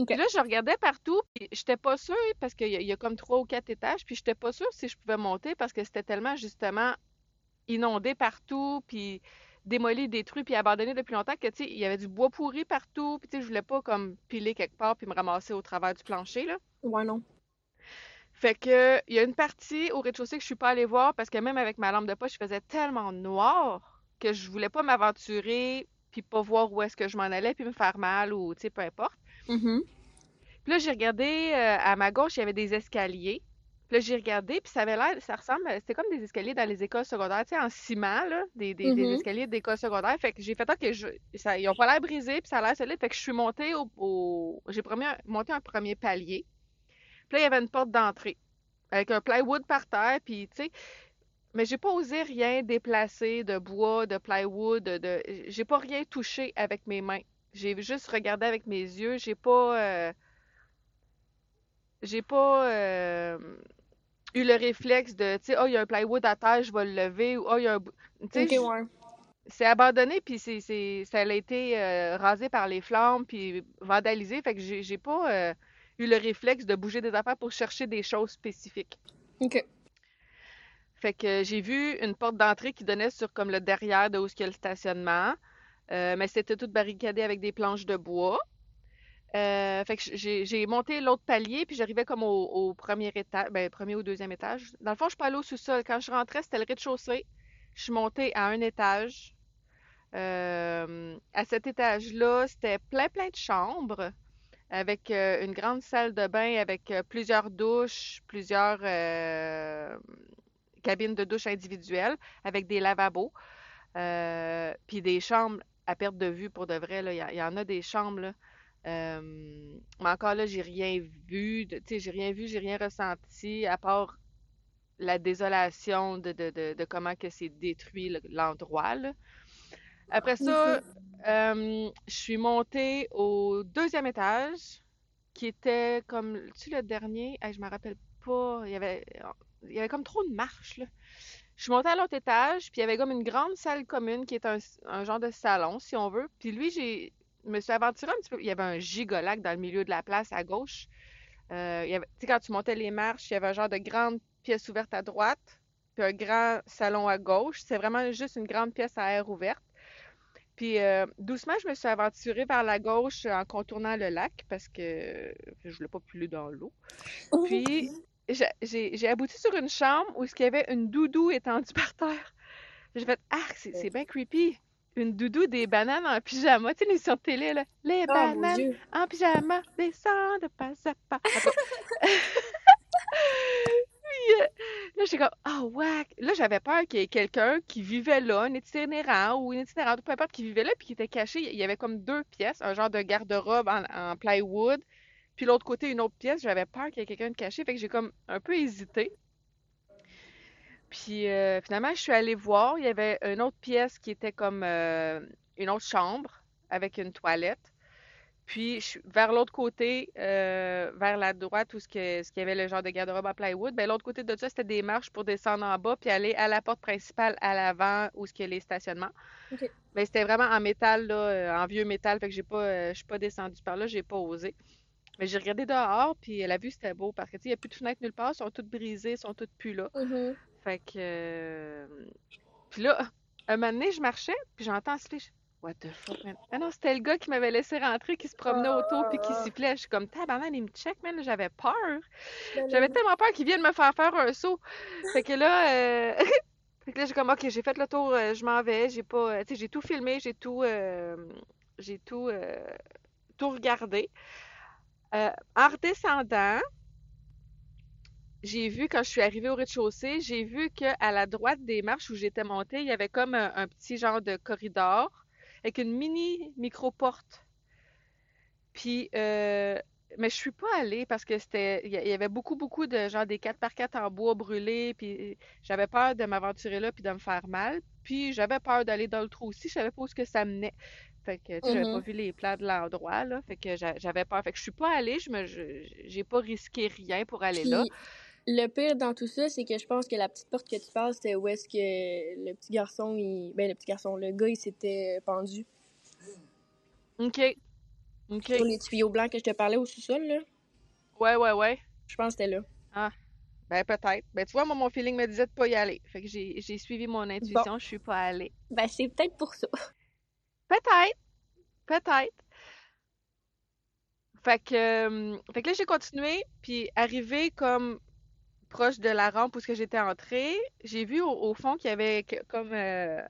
Puis là, je regardais partout, puis j'étais pas sûre, parce qu'il y, a il y a comme trois ou quatre étages, puis j'étais pas sûre si je pouvais monter, parce que c'était tellement, justement, inondé partout, puis démoli, détruit, puis abandonné depuis longtemps, que, tu sais, il y avait du bois pourri partout, puis tu sais, je voulais pas, comme, piler quelque part, puis me ramasser au travers du plancher, là. Ouais, non. Fait que il y a une partie au rez-de-chaussée que je suis pas allée voir parce que même avec ma lampe de poche, il faisait tellement noir que je voulais pas m'aventurer puis pas voir où est-ce que je m'en allais puis me faire mal ou tu sais peu importe. Mhm. Puis là j'ai regardé euh, à ma gauche, il y avait des escaliers. Puis là j'ai regardé puis ça avait l'air ça ressemble c'était comme des escaliers dans les écoles secondaires, tu sais en ciment là, des, des, des Mhm. escaliers d'école secondaire. Fait que j'ai fait OK, je ça ils ont pas l'air brisés puis ça a l'air solide. Fait que je suis montée au, au- j'ai monté un premier palier. Puis là, il y avait une porte d'entrée avec un plywood par terre, puis tu sais, mais j'ai pas osé rien déplacer de bois, de plywood, de, de- j'ai pas rien touché avec mes mains. J'ai juste regardé avec mes yeux, j'ai pas euh, j'ai pas euh, eu le réflexe de tu sais, oh, il y a un plywood à terre, je vais le lever ou oh, il y a un bou- tu sais, Ok, je- ouais. c'est abandonné puis c'est ça a été euh, rasé par les flammes puis vandalisé, fait que j'ai pas eu le réflexe de bouger des affaires pour chercher des choses spécifiques. Ok. Fait que j'ai vu une porte d'entrée qui donnait sur comme le derrière de où il y a le stationnement, euh, mais c'était tout barricadé avec des planches de bois. Euh, fait que j'ai monté l'autre palier, puis j'arrivais comme au, premier étage, ben premier ou deuxième étage. Dans le fond, je suis pas allée au sous-sol. Quand je rentrais, c'était le rez-de-chaussée. Je suis montée à un étage. Euh, à cet étage-là, c'était plein plein de chambres. avec une grande salle de bain avec plusieurs douches, plusieurs cabines de douche individuelles avec des lavabos, puis des chambres à perte de vue pour de vrai. Là, il y, en a des chambres là. Euh, mais encore là, j'ai rien vu, tu sais, j'ai rien vu, j'ai rien ressenti à part la désolation de, de, de, de comment que c'est détruit le- l'endroit. Après ça, euh, je suis montée au deuxième étage, qui était comme, tu le dernier, Hey, je me rappelle pas, il y avait, il y avait comme trop de marches, là. Je suis montée à l'autre étage, puis il y avait comme une grande salle commune qui est un, un genre de salon, si on veut. Puis lui, j'ai, je me suis aventurée un petit peu. Il y avait un gigolac dans le milieu de la place à gauche. Euh, il y avait, tu sais, quand tu montais les marches, il y avait un genre de grande pièce ouverte à droite, puis un grand salon à gauche. C'est vraiment juste une grande pièce à air ouverte. Puis euh, doucement, je me suis aventurée vers la gauche en contournant le lac parce que je voulais pas puller dans l'eau. Puis j'ai j'ai- j'ai abouti sur une chambre où il y avait une doudou étendue par terre. J'ai fait Ah, c'est bien creepy. Une doudou des bananes en pyjama. Tu sais, l'émission de télé, là. Les Oh bananes en pyjama descendent pas à pas. Puis, euh, là, j'étais comme, ah, whack. Là, j'avais peur qu'il y ait quelqu'un qui vivait là, un itinérant ou une itinérante, peu importe, qui vivait là, puis qui était caché. Il y avait comme deux pièces, un genre de garde-robe en, en plywood, puis l'autre côté, une autre pièce. J'avais peur qu'il y ait quelqu'un de caché, fait que j'ai comme un peu hésité. Puis euh, finalement, je suis allée voir. Il y avait une autre pièce qui était comme euh, une autre chambre avec une toilette. Puis je vers l'autre côté, euh, vers la droite, où ce qu'il y avait le genre de garde-robe en plywood, ben l'autre côté de ça, c'était des marches pour descendre en bas puis aller à la porte principale à l'avant où ce qu'il y a les stationnements. Ok. Ben c'était vraiment en métal là, en vieux métal, fait que j'ai pas, je suis pas descendue par là, j'ai pas osé. Mais j'ai regardé dehors puis la vue c'était beau parce que tu sais, il y a plus de fenêtres nulle part, elles sont toutes brisées, elles sont toutes plus là. Mhm. Fait que euh, puis là, un moment donné, je marchais puis j'entends siffler. Je- What the fuck, man? Ah non, c'était le gars qui m'avait laissé rentrer, qui se promenait autour puis qui sifflait. Je suis comme, tabarnak, il me check, man. J'avais peur. J'avais tellement peur qu'il vienne me faire faire un saut. Fait que là, euh, fait que là, j'ai comme, ok, j'ai fait le tour, euh, je m'en vais. J'ai pas, tu sais, j'ai tout filmé, j'ai tout, euh, j'ai tout, tout regardé. Euh, en redescendant, j'ai vu, quand je suis arrivée au rez-de-chaussée, j'ai vu qu'à la droite des marches où j'étais montée, il y avait comme un, petit genre de corridor avec une mini micro-porte. Puis, euh, mais je suis pas allée parce que c'était, il y avait beaucoup, beaucoup de genre des 4 par 4 en bois brûlés, puis j'avais peur de m'aventurer là puis de me faire mal. Puis j'avais peur d'aller dans le trou aussi, je savais pas où ce que ça menait. Fait que, tu j'avais pas vu les plans de l'endroit, là. Fait que j'a- j'avais peur. Fait que je suis pas allée, je me, j'ai pas risqué rien pour aller là. Le pire dans tout ça, c'est que je pense que la petite porte que tu parles, c'était où est-ce que le petit garçon, il... ben le petit garçon, le gars, il s'était pendu OK. OK. sur les tuyaux blancs que je te parlais au sous-sol, là. Ouais, ouais, ouais. Je pense que c'était là. Ah, ben peut-être. Ben tu vois, moi, mon feeling me disait de pas y aller. Fait que j'ai suivi mon intuition, je suis pas allée. Ben, c'est peut-être pour ça. Peut-être. Peut-être. Fait que, euh, fait que là, j'ai continué, puis arrivé comme proche de la rampe où j'étais entrée, j'ai vu au, au fond qu'il y avait que- comme euh,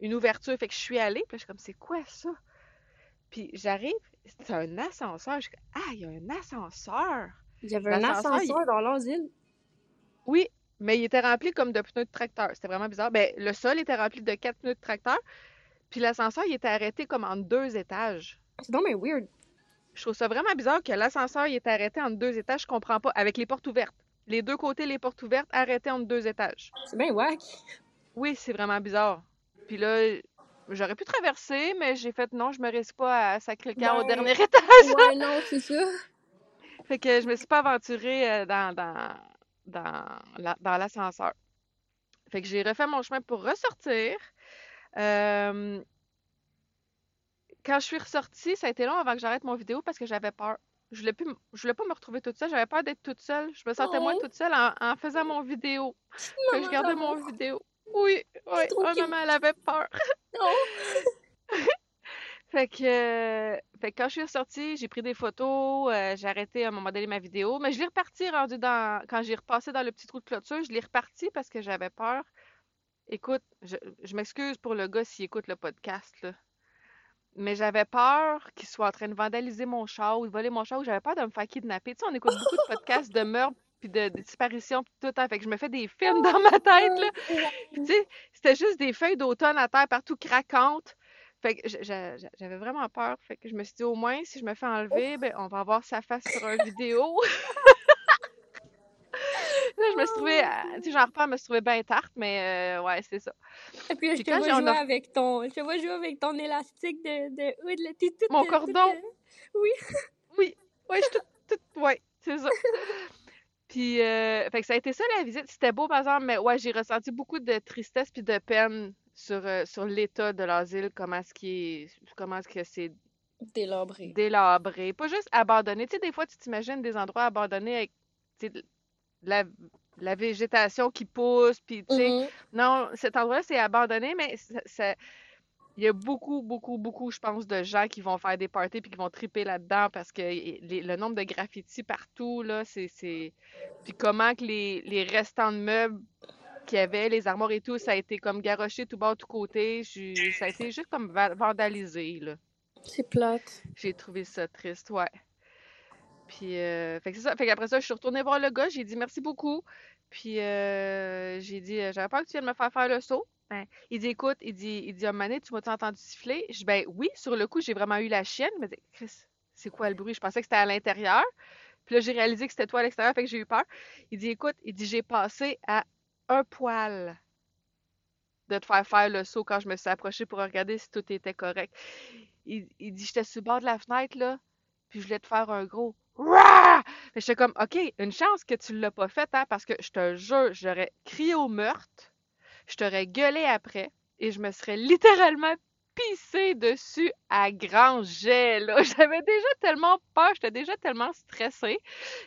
une ouverture. Fait que je suis allée, puis je suis comme, c'est quoi ça? Puis j'arrive, c'est un ascenseur. Je ah, il y a un ascenseur! Il y avait un il- ascenseur dans l'asile. Oui, mais il était rempli comme de pneus de tracteur. C'était vraiment bizarre. Ben, le sol était rempli de quatre pneus de tracteur, puis l'ascenseur, il était arrêté comme en deux étages. C'est donc mais weird. Je trouve ça vraiment bizarre que l'ascenseur, il était arrêté en deux étages. Je comprends pas. Avec les portes ouvertes. Les deux côtés, les portes ouvertes, arrêtées en deux étages. C'est bien whack. Oui, c'est vraiment bizarre. Puis là, j'aurais pu traverser, mais j'ai fait non, je me risque pas à sacrer le au Ben, dernier étage. Ouais, non, c'est ça. Fait que je me suis pas aventurée euh, dans, dans, dans, la- dans l'ascenseur. Fait que j'ai refait mon chemin pour ressortir. Euh, quand je suis ressortie, ça a été long avant que j'arrête mon vidéo parce que j'avais peur. Je voulais plus, m- je voulais pas me retrouver toute seule. J'avais peur d'être toute seule. Je me sentais moins Oh. toute seule en, en faisant mon vidéo. Fait que je gardais mon vidéo. Oui, oui. trop Oh, cute. maman, elle avait peur. Fait que, euh, fait que quand je suis ressortie, j'ai pris des photos, euh, j'ai arrêté à un moment donné ma vidéo, mais je l'ai reparti rendu dans, quand j'ai repassé dans le petit trou de clôture, je l'ai reparti parce que j'avais peur. Écoute, je, je m'excuse pour le gars s'il écoute le podcast, là. mais j'avais peur qu'ils soient en train de vandaliser mon char ou de voler mon char ou j'avais peur de me faire kidnapper. Tu sais, on écoute beaucoup de podcasts de meurtres puis de, de disparitions puis tout le temps. Fait que je me fais des films dans ma tête, là. Tu sais, c'était juste des feuilles d'automne à terre partout craquantes. Fait que j'avais vraiment peur. Fait que je me suis dit, au moins, si je me fais enlever, ben, on va avoir sa face sur une vidéo. Là, je me suis trouvée, euh, tu sais, j'en reprends, je me suis trouvée bien tarte, mais euh, ouais, c'est ça. Et puis je Puis te quand vois jouer a- avec ton, je te vois jouer avec ton élastique de, de là, t'es toute- Mon cordon. toute- Oui, ouais, je suis toute, toute- ouais, c'est ça. Puis, euh, fait que ça a été ça la visite. C'était beau, par exemple, mais ouais, j'ai ressenti beaucoup de tristesse puis de peine sur, euh, sur l'état de l'asile, comment est-ce comment est-ce que c'est Délabré. délabré, pas juste abandonné. Tu sais, des fois, tu t'imagines des endroits abandonnés avec, de la, la végétation qui pousse, puis tu sais, Mhm. non, cet endroit-là, c'est abandonné, mais ça, ça- il y a beaucoup, beaucoup, beaucoup, je pense, de gens qui vont faire des parties puis qui vont triper là-dedans parce que les- le nombre de graffitis partout, là, c'est. Puis comment que les, les restants de meubles qu'il y avait, les armoires et tout, ça a été comme garoché tout bas, tout côté. J'ai- Ça a été juste comme va- vandalisé, là. C'est plate. J'ai trouvé ça triste, ouais. Puis, euh, fait que c'est ça. Fait qu'après ça, je suis retournée voir le gars, j'ai dit merci beaucoup. Puis, euh, j'ai dit, euh, j'avais peur que tu viennes me faire faire le saut. Ben, il dit, écoute, il dit, il dit, à Mané, tu m'as-tu entendu siffler? Je dis, ben oui, sur le coup, j'ai vraiment eu la chienne. Il m'a dit, Chris, c'est quoi le bruit? Je pensais que c'était à l'intérieur. Puis là, j'ai réalisé que c'était toi à l'extérieur, fait que j'ai eu peur. Il dit, écoute, il dit, j'ai passé à un poil de te faire faire le saut quand je me suis approchée pour regarder si tout était correct. Il, il dit, j'étais sur le bord de la fenêtre, là, puis je voulais te faire un gros Rah! Que J'étais comme, OK, une chance que tu l'as pas fait, hein, parce que je te jure, j'aurais crié au meurtre, je t'aurais gueulé après, et je me serais littéralement pissé dessus à grand jet, là. J'avais déjà tellement peur, j'étais déjà tellement stressée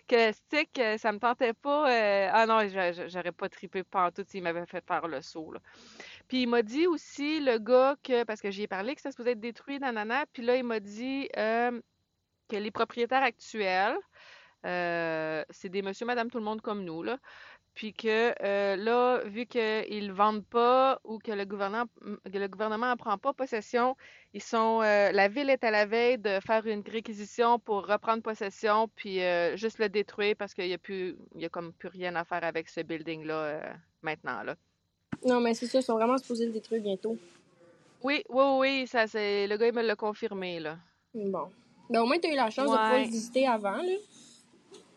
que, que ça me tentait pas. euh, Ah non, j'a- j'a- j'aurais pas trippé pantoute s'il m'avait fait faire le saut. Puis il m'a dit aussi, le gars, que, parce que j'y ai parlé, que ça se pouvait être détruit, nanana, puis là, il m'a dit euh, que les propriétaires actuels, euh, c'est des monsieur, madame, tout le monde comme nous, là. Puis que euh, là, vu qu'ils ne vendent pas ou que le gouvernement que le gouvernement n'en prend pas possession, ils sont euh, la ville est à la veille de faire une réquisition pour reprendre possession puis euh, juste le détruire parce qu'il y a plus il y a comme plus rien à faire avec ce building là maintenant là. Non, mais c'est ça, ils sont vraiment supposés le détruire bientôt. Oui, oui, oui, ça c'est le gars il me l'a confirmé là. Bon. Ben, au moins, t'as eu la chance de pouvoir le visiter avant, là.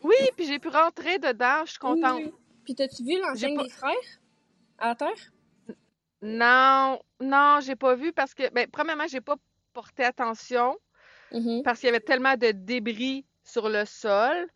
Oui, puis j'ai pu rentrer dedans, je suis contente. Oui. Puis, t'as-tu vu l'enseigne pas- des frères? À terre? Non, non, j'ai pas vu parce que ben premièrement, j'ai pas porté attention. Mhm. parce qu'il y avait tellement de débris sur le sol.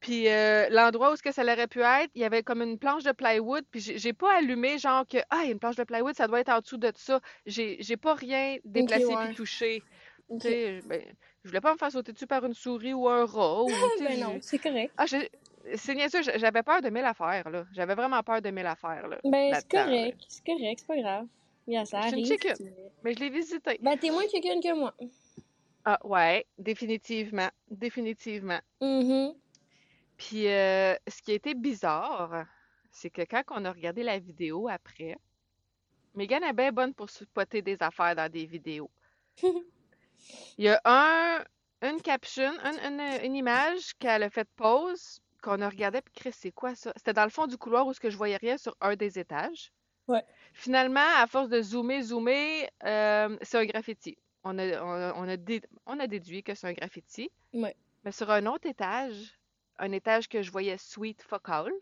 Puis euh, l'endroit où est-ce que ça aurait pu être, il y avait comme une planche de plywood. Puis j'ai pas allumé genre que ah il y a une planche de plywood, ça doit être en dessous de ça. J'ai pas rien déplacé ouais. puis touché. Ok. Tu sais, ben, je voulais pas me faire sauter dessus par une souris ou un rat. Ou, Ben non, c'est correct. Ah, c'est niaiseux, j'avais peur de mille affaires là. J'avais vraiment peur de mille affaires là. Ben, c'est correct. C'est correct, c'est pas grave. Bien, ça Je arrive. Mais je l'ai visité. Ben, t'es moins chicken que moi. Ah ouais, définitivement, définitivement. Mhm. Puis euh, ce qui a été bizarre, c'est que quand on a regardé la vidéo après, Megan est bien bonne pour spotter des affaires dans des vidéos. Il y a un, une caption, une, une- une image qu'elle a fait pause, qu'on a regardé, puis Chris, c'est quoi ça? C'était dans le fond du couloir où ce que je voyais rien sur un des étages. Ouais. Finalement, à force de zoomer, zoomer, euh, c'est un graffiti. On a, on a, on a dé- on a déduit que c'est un graffiti. Ouais. Mais sur un autre étage, un étage que je voyais sweet fuck all,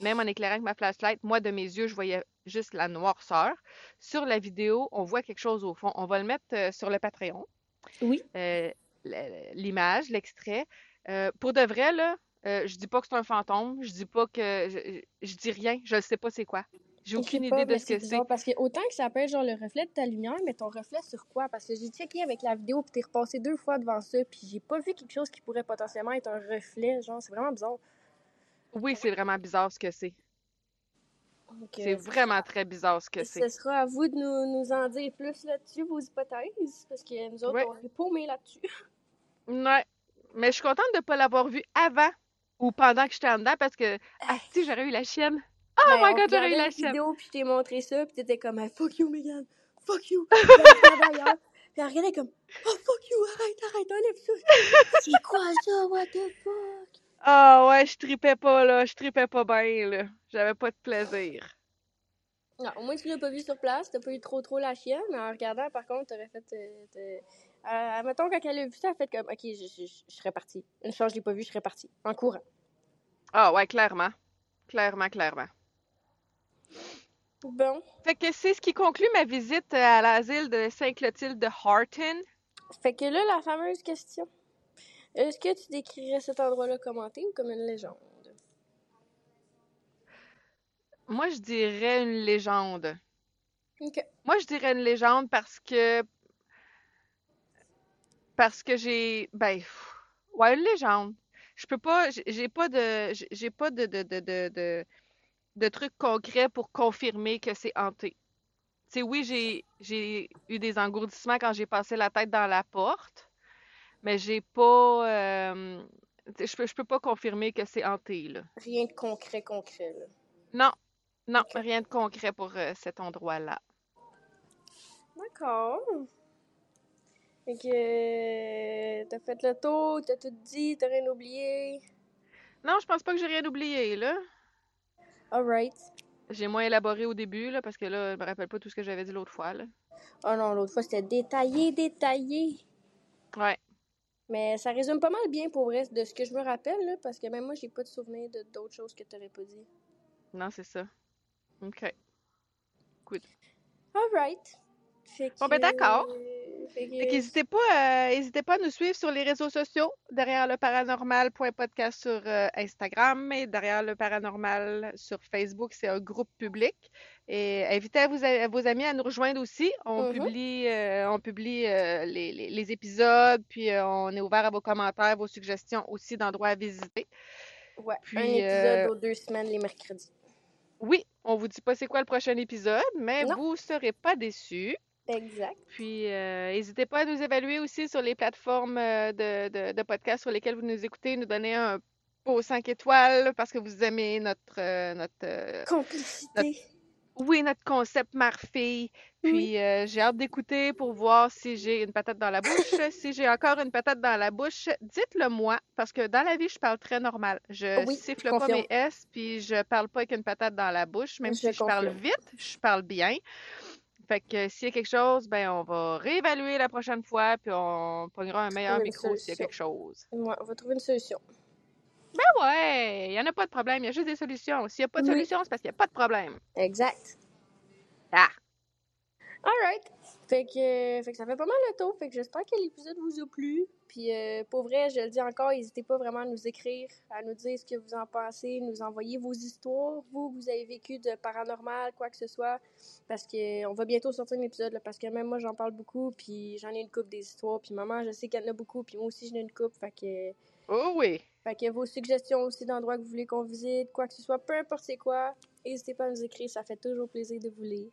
même en éclairant avec ma flashlight, moi de mes yeux, je voyais juste la noirceur. Sur la vidéo, on voit quelque chose au fond. On va le mettre euh, sur le Patreon, Oui. euh, l'image, l'extrait. Euh, pour de vrai, là, euh, je dis pas que c'est un fantôme, je dis pas que. Je, je dis rien, je ne sais pas c'est quoi. J'ai aucune pas, idée de ce que c'est. Parce que autant que ça peut être genre le reflet de ta lumière, mais ton reflet sur quoi? Parce que j'ai checké avec la vidéo, puis t'es repassé deux fois devant ça, puis j'ai pas vu quelque chose qui pourrait potentiellement être un reflet. Genre, c'est vraiment bizarre. Oui, c'est vraiment bizarre ce que c'est. C'est vraiment très bizarre ce que c'est. Ce sera à vous de nous, nous en dire plus là-dessus, vos hypothèses, parce que nous autres, Ouais. on est paumés là-dessus. Ouais. Mais je suis contente de ne pas l'avoir vu avant ou pendant que j'étais en dedans parce que, ah, si, j'aurais eu la chienne. Oh Ben, my god, j'aurais eu la chienne. vidéo, puis je t'ai montré ça, puis t'étais comme, Hey, fuck you, Megan, fuck you. Puis elle regardait comme, oh fuck you, arrête, arrête, enlève ça. C'est quoi ça, what the fuck? Ah ouais, je tripais pas, là. Je tripais pas bien, là. J'avais pas de plaisir. Non, au moins tu l'as pas vu sur place, t'as pas eu trop trop la chienne, mais en regardant, par contre, t'aurais fait. Euh, euh, mettons, quand elle a vu ça, elle a fait comme, ok, je, je, je, je serais partie. Une chance, je l'ai pas vu, je serais partie. En courant. Ah ouais, clairement. Clairement, clairement. Bon. Fait que c'est ce qui conclut ma visite à l'asile de Saint-Clotilde de Harton. Fait que là, la fameuse question. Est-ce que tu décrirais cet endroit-là comme hanté ou comme une légende? Moi, je dirais une légende. Ok. Moi, je dirais une légende parce que parce que j'ai ben pff, ouais, une légende. Je peux pas j'ai pas de j'ai pas de de de de de, de trucs concrets pour confirmer que c'est hanté. Tu sais, oui, j'ai j'ai eu des engourdissements quand j'ai passé la tête dans la porte, mais j'ai pas euh, je peux je peux pas confirmer que c'est hanté là. Rien de concret, concret, là. Non, non, rien de concret pour euh, cet endroit-là. D'accord. Fait que euh, t'as fait le tour, t'as tout dit, t'as rien oublié? Non, je pense pas que j'ai rien oublié là. Alright. J'ai moins élaboré au début, là, parce que là, je me rappelle pas tout ce que j'avais dit l'autre fois, là. Oh non, l'autre fois c'était détaillé, détaillé. Ouais. Mais ça résume pas mal bien pour vrai de ce que je me rappelle, là, parce que même moi, j'ai pas de souvenir de d'autres choses que t'aurais pas dit. Non, c'est ça. OK. Alright. Fait que. Bon, ben, d'accord. Fait qu'hésitez pas, euh, pas à nous suivre sur les réseaux sociaux, derrière le paranormal.podcast sur euh, Instagram et derrière le paranormal sur Facebook, c'est un groupe public. Et invitez à vos, à vos amis à nous rejoindre aussi. On Mhm. publie, euh, on publie les, les- les épisodes, puis on est ouvert à vos commentaires, vos suggestions aussi d'endroits à visiter. Ouais, Puis, un épisode aux deux semaines les mercredis. Oui, on vous dit pas c'est quoi le prochain épisode, mais Non. vous serez pas déçus. Exact. Puis, euh, n'hésitez pas à nous évaluer aussi sur les plateformes euh, de, de, de podcasts sur lesquelles vous nous écoutez, nous donner un beau 5 étoiles parce que vous aimez notre, euh, notre euh, Complicité. oui, notre concept mère-fille. Puis, Oui. j'ai hâte d'écouter pour voir si j'ai une patate dans la bouche. si j'ai encore une patate dans la bouche, dites-le moi parce que dans la vie, je parle très normal. Je Oui, siffle je pas confirme. mes S, puis je parle pas avec une patate dans la bouche. Même Je si je parle vite, je parle bien. Fait que s'il y a quelque chose, ben on va réévaluer la prochaine fois, puis on pognera un meilleur micro s'il y a quelque chose. Ouais, on va trouver une solution. Ben ouais, il y en a pas de problème, il y a juste des solutions. S'il y a pas de Oui. solution, c'est parce qu'il y a pas de problème. Exact. Ah! Alright. Fait que, fait que ça fait pas mal le tour. Fait que j'espère que l'épisode vous a plu. Puis euh, pour vrai, je le dis encore, n'hésitez pas vraiment à nous écrire, à nous dire ce que vous en pensez, nous envoyer vos histoires, vous, que vous avez vécu de paranormal, quoi que ce soit. Parce que on va bientôt sortir un épisode, là, parce que même moi, j'en parle beaucoup, puis j'en ai une coupe des histoires. Puis maman, je sais qu'il y en a beaucoup, puis moi aussi, j'en ai une coupe. Fait que, Oh oui! fait que vos suggestions aussi d'endroits que vous voulez qu'on visite, quoi que ce soit, peu importe c'est quoi, n'hésitez pas à nous écrire, ça fait toujours plaisir de vous lire.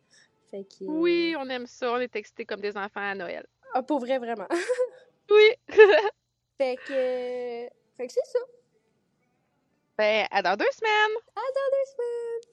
Fait que, Oui, on aime ça, on est textés comme des enfants à Noël. Ah, pour vrai, vraiment. Oui! fait que. Fait que c'est ça. Ben, à dans deux semaines! À dans deux semaines!